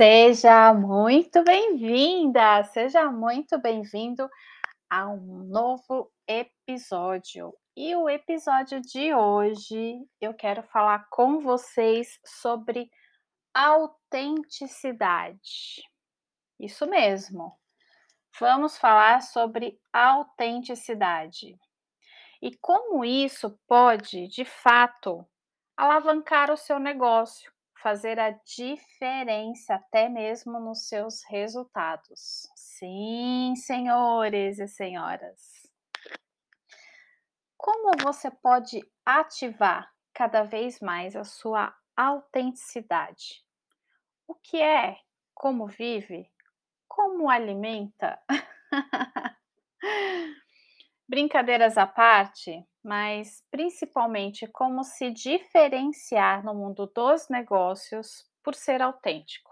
Seja muito bem-vinda, seja muito bem-vindo a um novo episódio. E o episódio de hoje eu quero falar com vocês sobre autenticidade. Isso mesmo. Vamos falar sobre autenticidade e como isso pode, de fato, alavancar o seu negócio, fazer a diferença até mesmo nos seus resultados. Sim, senhores e senhoras. Como você pode ativar cada vez mais a sua autenticidade? O que é? Como vive? Como alimenta? Brincadeiras à parte, mas principalmente como se diferenciar no mundo dos negócios por ser autêntico.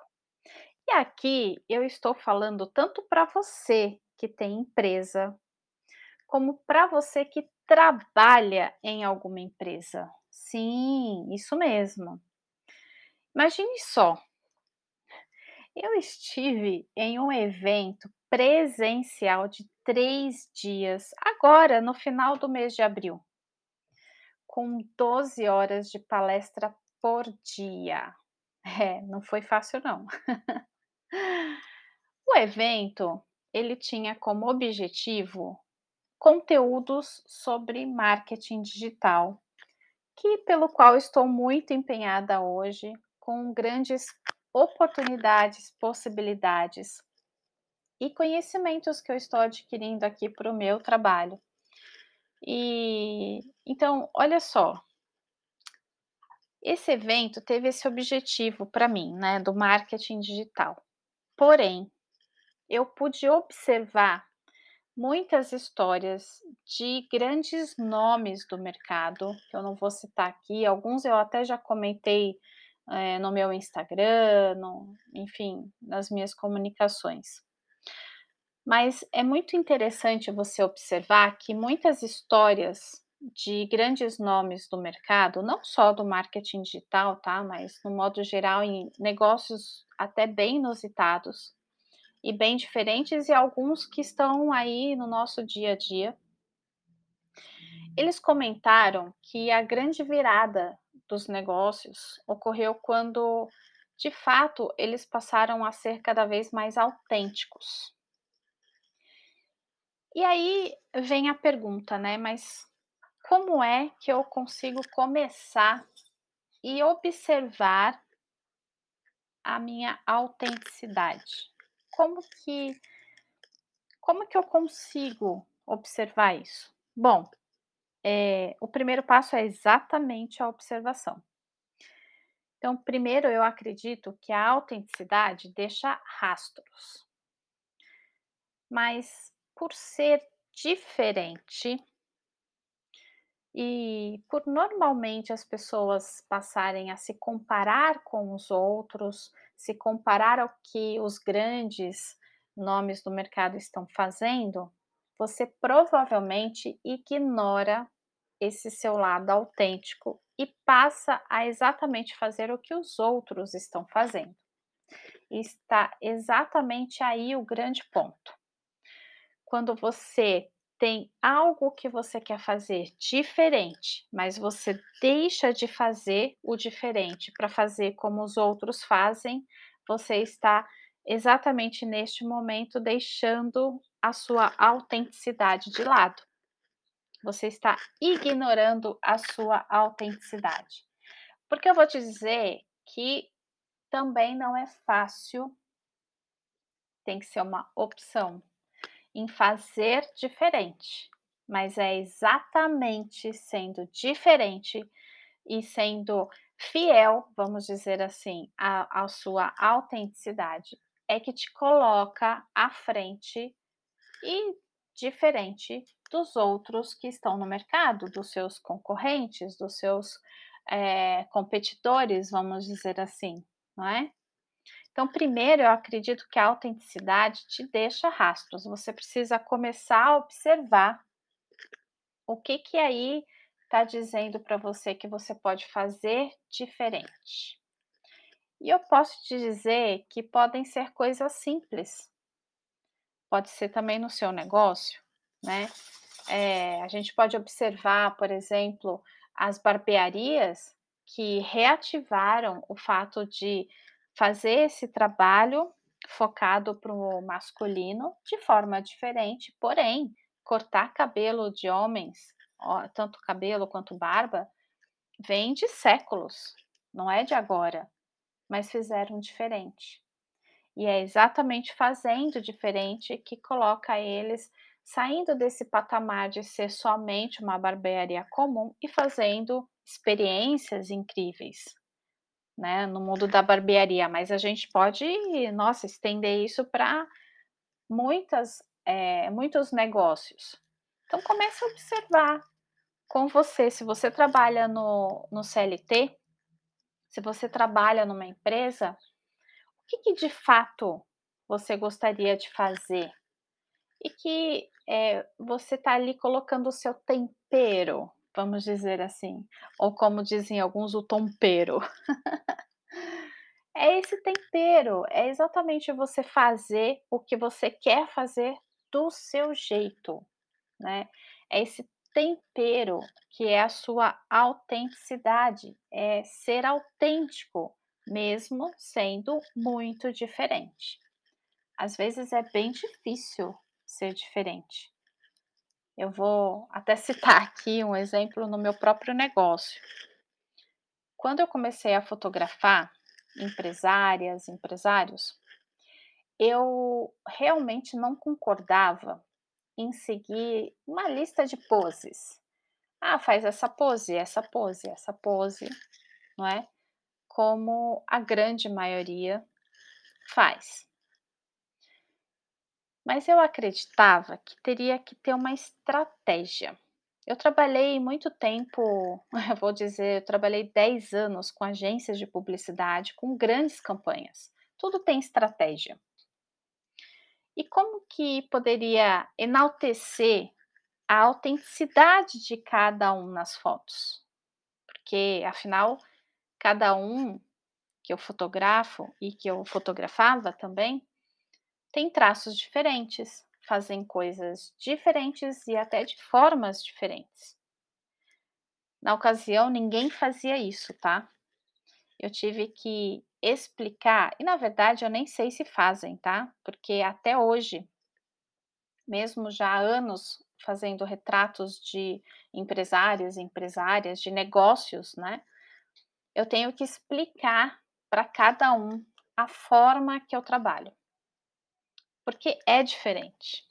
E aqui eu estou falando tanto para você que tem empresa, como para você que trabalha em alguma empresa. Sim, isso mesmo. Imagine só, eu estive em um evento presencial de três dias, agora no final do mês de abril, com 12 horas de palestra por dia. É, não foi fácil não. o evento, ele tinha como objetivo conteúdos sobre marketing digital, que pelo qual estou muito empenhada hoje, com grandes oportunidades, possibilidades e conhecimentos que eu estou adquirindo aqui para o meu trabalho. E então, olha só, esse evento teve esse objetivo para mim, né, do marketing digital. Porém, eu pude observar muitas histórias de grandes nomes do mercado, que eu não vou citar aqui, alguns eu até já comentei é, no meu Instagram, no, enfim, nas minhas comunicações. Mas é muito interessante você observar que muitas histórias de grandes nomes do mercado, não só do marketing digital, tá? Mas no modo geral, em negócios até bem inusitados e bem diferentes, e alguns que estão aí no nosso dia a dia. Eles comentaram que a grande virada dos negócios ocorreu quando, de fato, eles passaram a ser cada vez mais autênticos. E aí vem a pergunta, né? Mas como é que eu consigo começar e observar a minha autenticidade? Como que como que eu consigo observar isso? Bom, é, o primeiro passo é exatamente a observação. Então, primeiro, eu acredito que a autenticidade deixa rastros. Mas por ser diferente e por normalmente as pessoas passarem a se comparar com os outros, se comparar ao que os grandes nomes do mercado estão fazendo, você provavelmente ignora esse seu lado autêntico e passa a exatamente fazer o que os outros estão fazendo. Está exatamente aí o grande ponto quando você tem algo que você quer fazer diferente, mas você deixa de fazer o diferente para fazer como os outros fazem, você está exatamente neste momento deixando a sua autenticidade de lado. Você está ignorando a sua autenticidade. Porque eu vou te dizer que também não é fácil, tem que ser uma opção em fazer diferente, mas é exatamente sendo diferente e sendo fiel, vamos dizer assim, à, sua autenticidade, é que te coloca à frente e diferente dos outros que estão no mercado, dos seus concorrentes, dos seus é, competidores, vamos dizer assim, não é? Então, primeiro, eu acredito que a autenticidade te deixa rastros. Você precisa começar a observar o que que aí está dizendo para você que você pode fazer diferente. E eu posso te dizer que podem ser coisas simples. Pode ser também no seu negócio, né. Eh, a gente pode observar, por exemplo, as barbearias que reativaram o fato de fazer esse trabalho focado para o masculino de forma diferente, porém, cortar cabelo de homens, ó, tanto cabelo quanto barba, vem de séculos, não é de agora, mas fizeram diferente. E é exatamente fazendo diferente que coloca eles saindo desse patamar de ser somente uma barbearia comum e fazendo experiências incríveis, né, no mundo da barbearia, mas a gente pode, nossa, estender isso para muitas, eh, muitos negócios. Então comece a observar com você, se você trabalha no no CLT, se você trabalha numa empresa, o que que de fato você gostaria de fazer? E que, eh, você está ali colocando o seu tempero, vamos dizer assim, ou como dizem alguns, o tompero. É esse tempero, é exatamente você fazer o que você quer fazer do seu jeito, né. É esse tempero que é a sua autenticidade, é ser autêntico, mesmo sendo muito diferente. Às vezes é bem difícil ser diferente. Eu vou até citar aqui um exemplo no meu próprio negócio. Quando eu comecei a fotografar empresárias, empresários, eu realmente não concordava em seguir uma lista de poses. "Ah, faz essa pose, essa pose, essa pose", não é, como a grande maioria faz. Mas eu acreditava que teria que ter uma estratégia. Eu trabalhei muito tempo, eu vou dizer, eu trabalhei 10 anos com agências de publicidade, com grandes campanhas, tudo tem estratégia. E como que poderia enaltecer a autenticidade de cada um nas fotos? Porque afinal, cada um que eu fotografo e que eu fotografava também, tem traços diferentes, fazem coisas diferentes e até de formas diferentes. Na ocasião, ninguém fazia isso, tá. Eu tive que explicar e na verdade eu nem sei se fazem, tá, porque até hoje mesmo já há anos fazendo retratos de empresários e empresárias, de negócios, né, eu tenho que explicar para cada um a forma que eu trabalho. Porque é diferente.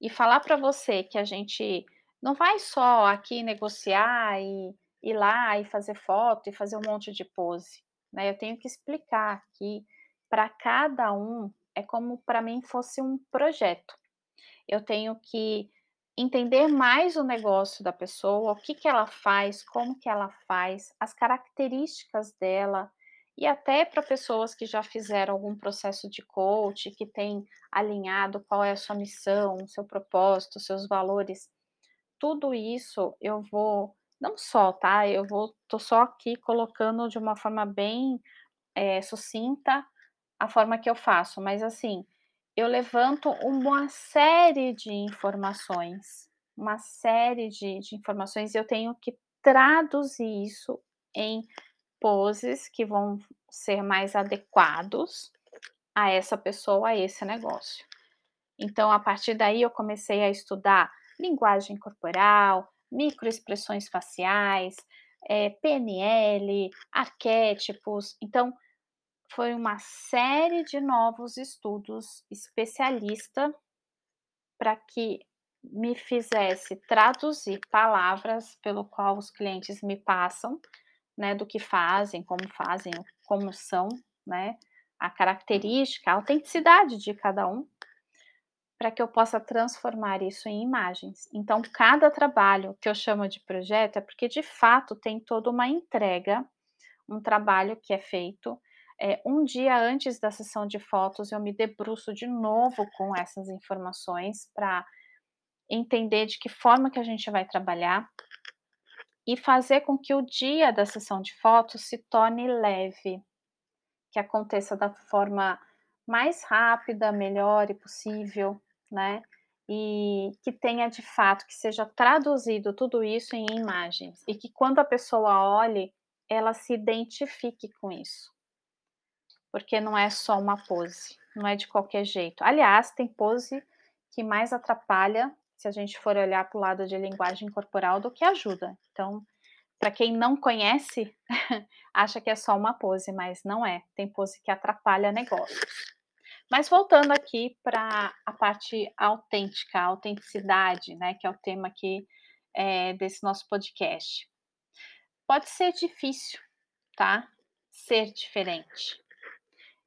E falar para você que a gente não vai só aqui negociar e ir lá e fazer foto e fazer um monte de pose, né, eu tenho que explicar que para cada um é como para mim fosse um projeto. Eu tenho que entender mais o negócio da pessoa, o que que ela faz, como que ela faz, as características dela, e até para pessoas que já fizeram algum processo de coach, que tem alinhado qual é a sua missão, seu propósito, seus valores, tudo isso eu vou não só, tá, eu vou tô só aqui colocando de uma forma bem, eh, sucinta a forma que eu faço, mas assim, eu levanto uma série de informações, uma série de de informações e eu tenho que traduzir isso em poses que vão ser mais adequados a essa pessoa, a esse negócio. Então a partir daí eu comecei a estudar linguagem corporal, microexpressões faciais, eh, PNL, arquétipos, então foi uma série de novos estudos especialista para que me fizesse traduzir palavras pelo qual os clientes me passam, né, do que fazem, como fazem, como são, né, a característica, a autenticidade de cada um, para que eu possa transformar isso em imagens. Então cada trabalho que eu chamo de projeto é porque de fato tem toda uma entrega, um trabalho que é feito, eh, um dia antes da sessão de fotos eu me debruço de novo com essas informações para entender de que forma que a gente vai trabalhar e fazer com que o dia da sessão de fotos se torne leve. que aconteça da forma mais rápida, melhor e possível, né? E que tenha de fato, que seja traduzido tudo isso em imagens e que quando a pessoa olhe, ela se identifique com isso. Porque não é só uma pose, não é de qualquer jeito. Aliás, tem pose que mais atrapalha, se a gente for olhar para o lado de linguagem corporal, do que ajuda. Então, para quem não conhece, acha que é só uma pose, mas não é. Tem pose que atrapalha negócios. Mas voltando aqui para a parte autêntica, a autenticidade, né, que é o tema aqui é, desse nosso podcast. Pode ser difícil, tá? Ser diferente.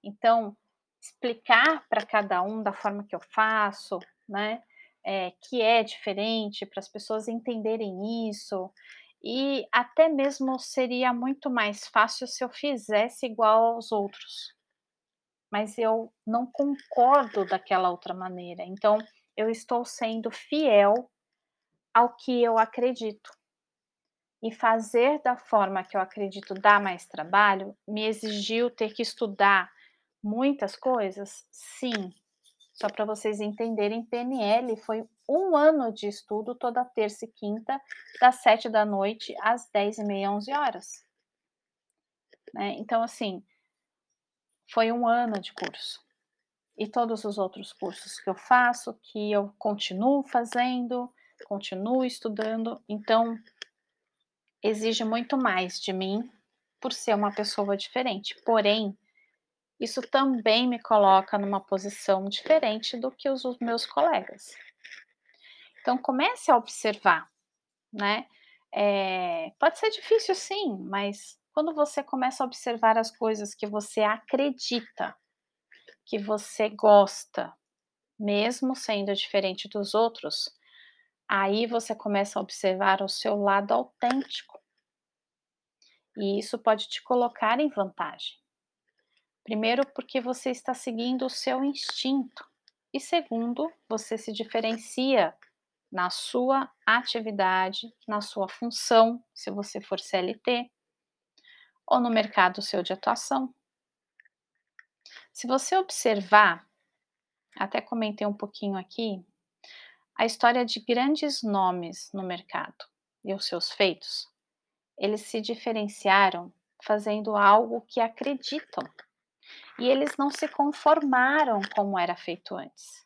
Então, explicar para cada um da forma que eu faço, né? É, que é diferente, para as pessoas entenderem isso. E até mesmo seria muito mais fácil se eu fizesse igual aos outros. Mas eu não concordo daquela outra maneira. Então, eu estou sendo fiel ao que eu acredito. E fazer da forma que eu acredito dá mais trabalho me exigiu ter que estudar muitas coisas? Sim. Só para vocês entenderem, PNL foi um ano de estudo toda terça e quinta, das sete da noite às dez e meia, onze horas. Né? Então, assim, foi um ano de curso. E todos os outros cursos que eu faço, que eu continuo fazendo, continuo estudando, então exige muito mais de mim por ser uma pessoa diferente. Porém, isso também me coloca numa posição diferente do que os, meus colegas. Então comece a observar, né? É, pode ser difícil sim, mas quando você começa a observar as coisas que você acredita, que você gosta, mesmo sendo diferente dos outros, aí você começa a observar o seu lado autêntico. E isso pode te colocar em vantagem. Primeiro, porque você está seguindo o seu instinto. E segundo, você se diferencia na sua atividade, na sua função, se você for CLT, ou no mercado seu de atuação. Se você observar, até comentei um pouquinho aqui, a história de grandes nomes no mercado e os seus feitos, eles se diferenciaram fazendo algo que acreditam e eles não se conformaram como era feito antes.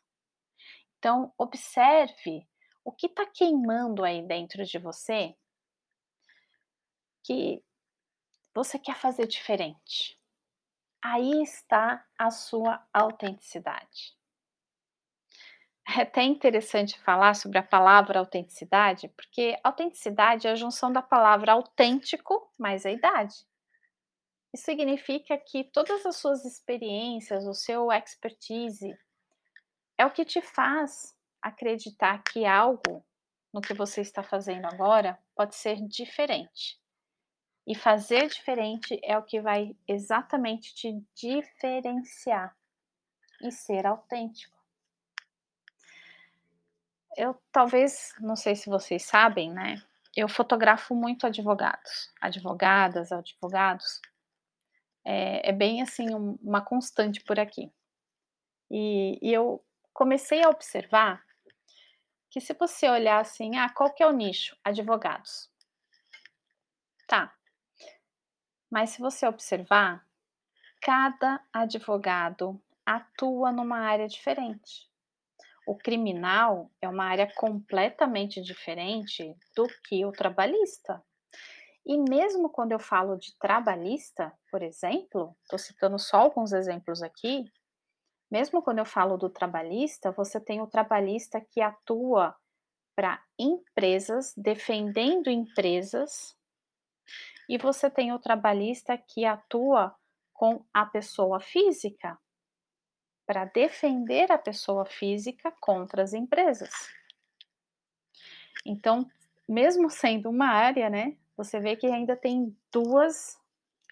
Então, observe o que está queimando aí dentro de você que você quer fazer diferente. Aí está a sua autenticidade. É até interessante falar sobre a palavra autenticidade, porque autenticidade é a junção da palavra autêntico mais a idade. Isso significa que todas as suas experiências, o seu expertise, é o que te faz acreditar que algo no que você está fazendo agora pode ser diferente. E fazer diferente é o que vai exatamente te diferenciar e ser autêntico. Eu talvez, não sei se vocês sabem, né? Eu fotografo muito advogados, advogadas, advogados, é, é bem assim um, uma constante por aqui. E, e, eu comecei a observar que se você olhar assim, ah, qual que é o nicho? Advogados. Tá. Mas se você observar, cada advogado atua numa área diferente. O criminal é uma área completamente diferente do que o trabalhista. E mesmo quando eu falo de trabalhista, por exemplo, estou citando só alguns exemplos aqui, mesmo quando eu falo do trabalhista, você tem o trabalhista que atua para empresas, defendendo empresas, e você tem o trabalhista que atua com a pessoa física, para defender a pessoa física contra as empresas. Então, mesmo sendo uma área, né, você vê que ainda tem duas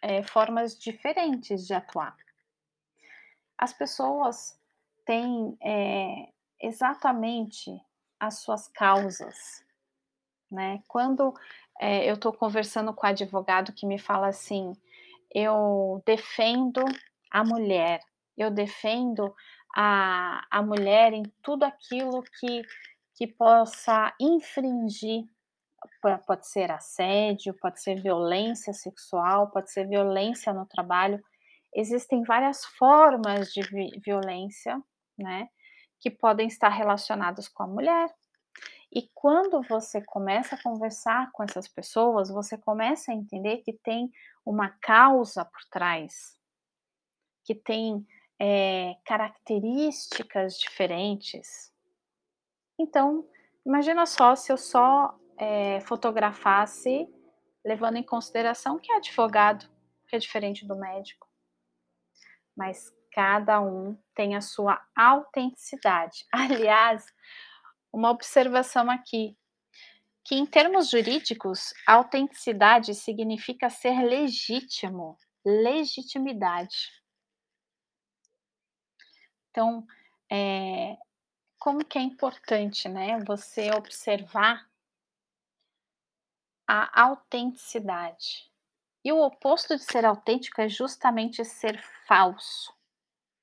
é, formas diferentes de atuar. As pessoas têm é, exatamente as suas causas, né? Quando é, eu estou conversando com o advogado que me fala assim, eu defendo a mulher, eu defendo a, a mulher em tudo aquilo que, que possa infringir. Pode ser assédio, pode ser violência sexual, pode ser violência no trabalho. Existem várias formas de vi violência, né? Que podem estar relacionadas com a mulher. E quando você começa a conversar com essas pessoas, você começa a entender que tem uma causa por trás, que tem é, características diferentes. Então, imagina só se eu só é, fotografasse levando em consideração que é advogado, que é diferente do médico. Mas cada um tem a sua autenticidade. Aliás, uma observação aqui, que em termos jurídicos, autenticidade significa ser legítimo, legitimidade. Então, é, como que é importante, né, você observar a autenticidade. E o oposto de ser autêntico é justamente ser falso,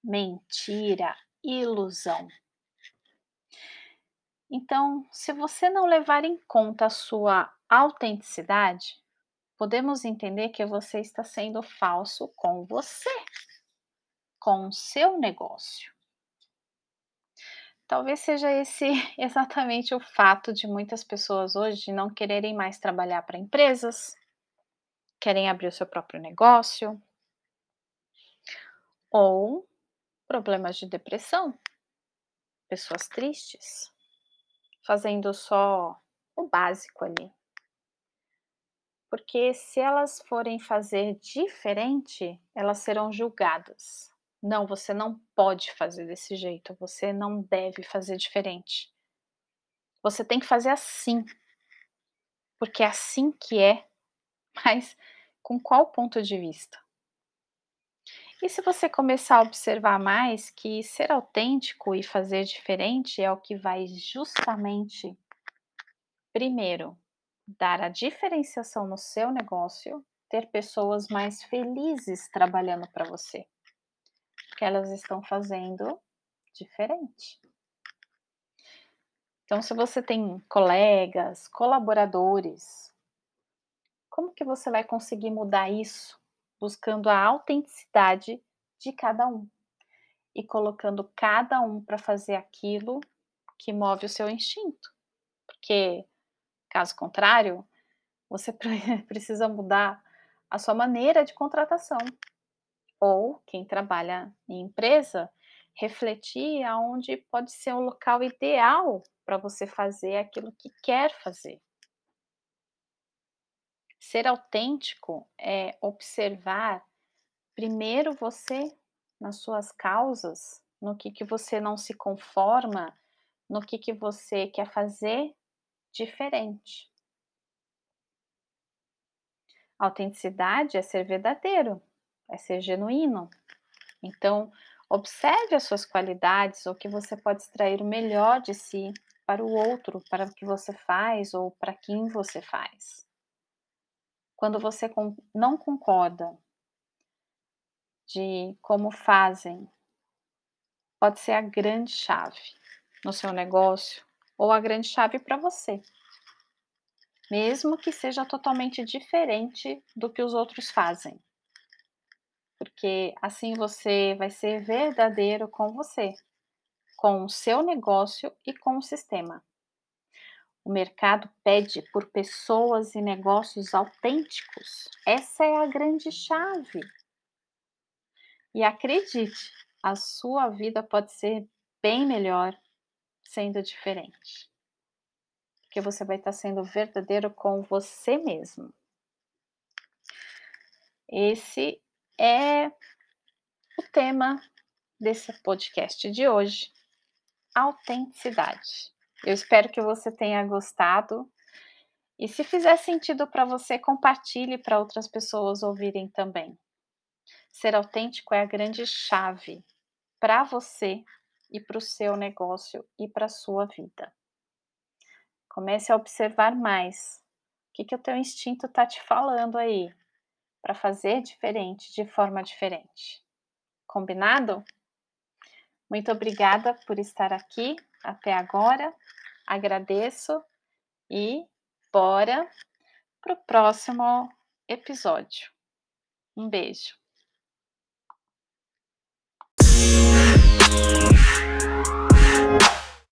mentira, ilusão. Então, se você não levar em conta a sua autenticidade, podemos entender que você está sendo falso com você, com o seu negócio. Talvez seja esse exatamente o fato de muitas pessoas hoje não quererem mais trabalhar para empresas, querem abrir o seu próprio negócio, ou problemas de depressão, pessoas tristes, fazendo só o básico ali. Porque se elas forem fazer diferente, elas serão julgadas. Não, você não pode fazer desse jeito, você não deve fazer diferente. Você tem que fazer assim, porque é assim que é, mas com qual ponto de vista? E se você começar a observar mais que ser autêntico e fazer diferente é o que vai justamente, primeiro, dar a diferenciação no seu negócio, ter pessoas mais felizes trabalhando para você que elas estão fazendo diferente. Então, se você tem colegas, colaboradores, como que você vai conseguir mudar isso? Buscando a autenticidade de cada um e colocando cada um para fazer aquilo que move o seu instinto. Porque, caso contrário, você precisa mudar a sua maneira de contratação, ou quem trabalha em empresa, refletir aonde pode ser o local ideal para você fazer aquilo que quer fazer. Ser autêntico é observar primeiro você nas suas causas, no que, que você não se conforma, no que, que você quer fazer diferente. Autenticidade é ser verdadeiro, é ser genuíno. Então, observe as suas qualidades, o que você pode extrair o melhor de si para o outro, para o que você faz ou para quem você faz. Quando você não concorda de como fazem, pode ser a grande chave no seu negócio ou a grande chave para você. Mesmo que seja totalmente diferente do que os outros fazem porque assim você vai ser verdadeiro com você, com o seu negócio e com o sistema. O mercado pede por pessoas e negócios autênticos. Essa é a grande chave. E acredite, a sua vida pode ser bem melhor sendo diferente. Porque você vai estar sendo verdadeiro com você mesmo. Esse é o tema desse podcast de hoje: autenticidade. Eu espero que você tenha gostado e se fizer sentido para você, compartilhe para outras pessoas ouvirem também. Ser autêntico é a grande chave para você e para o seu negócio e para a sua vida. Comece a observar mais. O que, que o teu instinto está te falando aí? Para fazer diferente de forma diferente. Combinado? Muito obrigada por estar aqui até agora. Agradeço e bora para o próximo episódio. Um beijo.